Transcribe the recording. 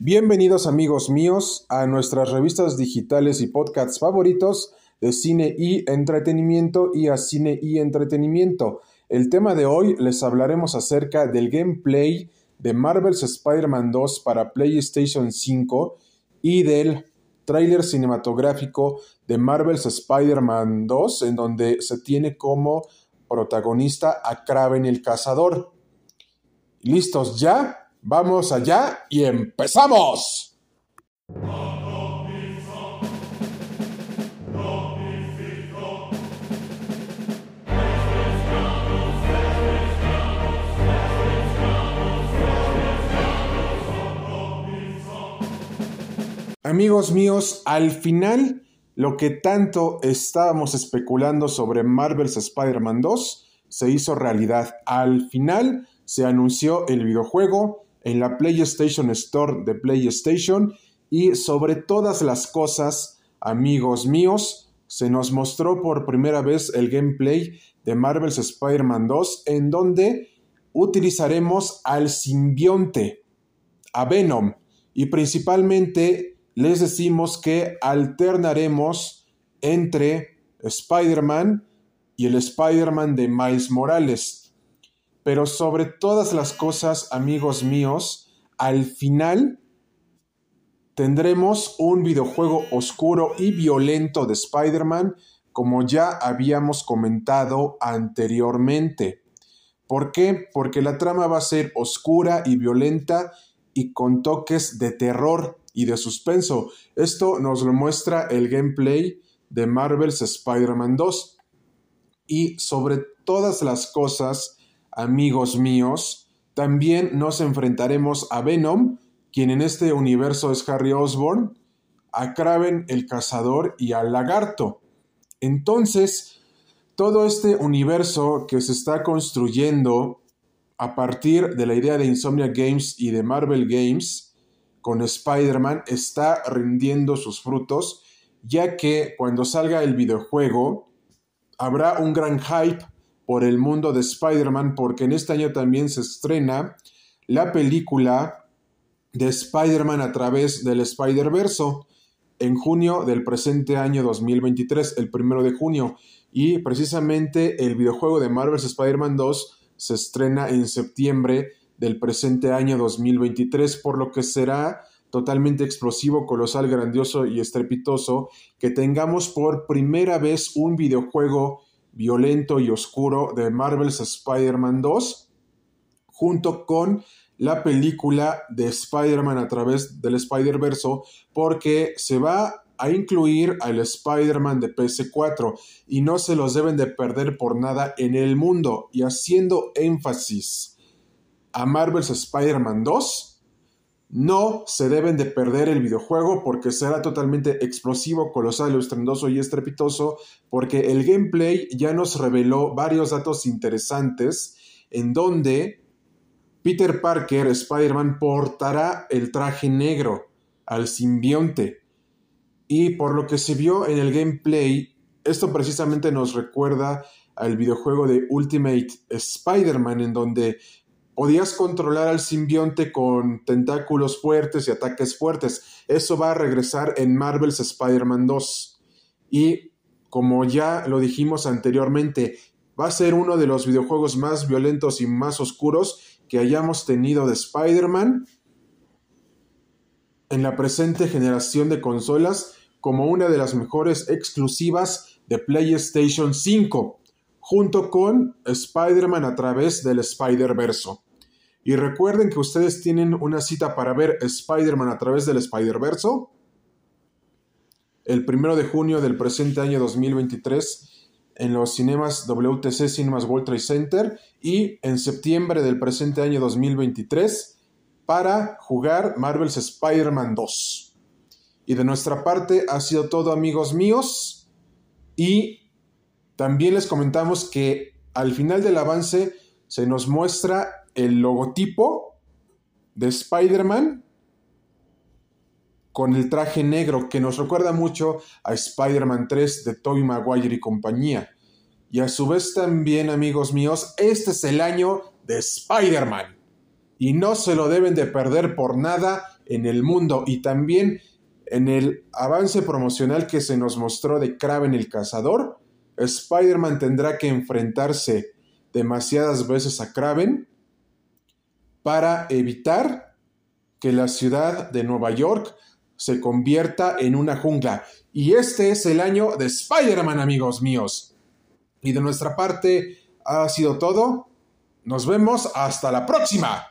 Bienvenidos amigos míos a nuestras revistas digitales y podcasts favoritos de cine y entretenimiento y a cine y entretenimiento. El tema de hoy les hablaremos acerca del gameplay de Marvel's Spider-Man 2 para PlayStation 5 y del tráiler cinematográfico de Marvel's Spider-Man 2 en donde se tiene como protagonista a Kraven el Cazador. ¿Listos ya? Vamos allá y empezamos. Amigos míos, al final, lo que tanto estábamos especulando sobre Marvel's Spider-Man 2 se hizo realidad. Al final se anunció el videojuego, en la PlayStation Store de PlayStation y sobre todas las cosas, amigos míos, se nos mostró por primera vez el gameplay de Marvel's Spider-Man 2 en donde utilizaremos al simbionte, a Venom, y principalmente les decimos que alternaremos entre Spider-Man y el Spider-Man de Miles Morales. Pero sobre todas las cosas, amigos míos, al final tendremos un videojuego oscuro y violento de Spider-Man, como ya habíamos comentado anteriormente. ¿Por qué? Porque la trama va a ser oscura y violenta y con toques de terror y de suspenso. Esto nos lo muestra el gameplay de Marvel's Spider-Man 2. Y sobre todas las cosas, amigos míos, también nos enfrentaremos a Venom, quien en este universo es Harry Osborn, a Kraven el cazador y al lagarto. Entonces, todo este universo que se está construyendo a partir de la idea de Insomnia Games y de Marvel Games con Spider-Man está rindiendo sus frutos, ya que cuando salga el videojuego habrá un gran hype por el mundo de Spider-Man, porque en este año también se estrena la película de Spider-Man a través del Spider-Verso en junio del presente año 2023, el primero de junio. Y precisamente el videojuego de Marvel's Spider-Man 2 se estrena en septiembre del presente año 2023, por lo que será totalmente explosivo, colosal, grandioso y estrepitoso que tengamos por primera vez un videojuego violento y oscuro de Marvel's Spider-Man 2, junto con la película de Spider-Man a través del Spider-Verso, porque se va a incluir al Spider-Man de PS4 y no se los deben de perder por nada en el mundo. Y haciendo énfasis a Marvel's Spider-Man 2, no se deben de perder el videojuego porque será totalmente explosivo, colosal, estrendoso y estrepitoso porque el gameplay ya nos reveló varios datos interesantes en donde Peter Parker, Spider-Man, portará el traje negro al simbionte. Y por lo que se vio en el gameplay, esto precisamente nos recuerda al videojuego de Ultimate Spider-Man, en donde podías controlar al simbionte con tentáculos fuertes y ataques fuertes. Eso va a regresar en Marvel's Spider-Man 2. Y como ya lo dijimos anteriormente, va a ser uno de los videojuegos más violentos y más oscuros que hayamos tenido de Spider-Man en la presente generación de consolas como una de las mejores exclusivas de PlayStation 5, junto con Spider-Man a través del Spider-Verso. Y recuerden que ustedes tienen una cita para ver Spider-Man a través del Spider-Verso. El primero de junio del presente año 2023 en los cinemas WTC Cinemas World Trade Center y en septiembre del presente año 2023 para jugar Marvel's Spider-Man 2. Y de nuestra parte ha sido todo amigos míos y también les comentamos que al final del avance se nos muestra el logotipo de Spider-Man con el traje negro que nos recuerda mucho a Spider-Man 3 de Tobey Maguire y compañía. Y a su vez también, amigos míos, este es el año de Spider-Man. Y no se lo deben de perder por nada en el mundo y también en el avance promocional que se nos mostró de Kraven el Cazador, Spider-Man tendrá que enfrentarse demasiadas veces a Kraven para evitar que la ciudad de Nueva York se convierta en una jungla. Y este es el año de Spider-Man, amigos míos. Y de nuestra parte ha sido todo. Nos vemos hasta la próxima.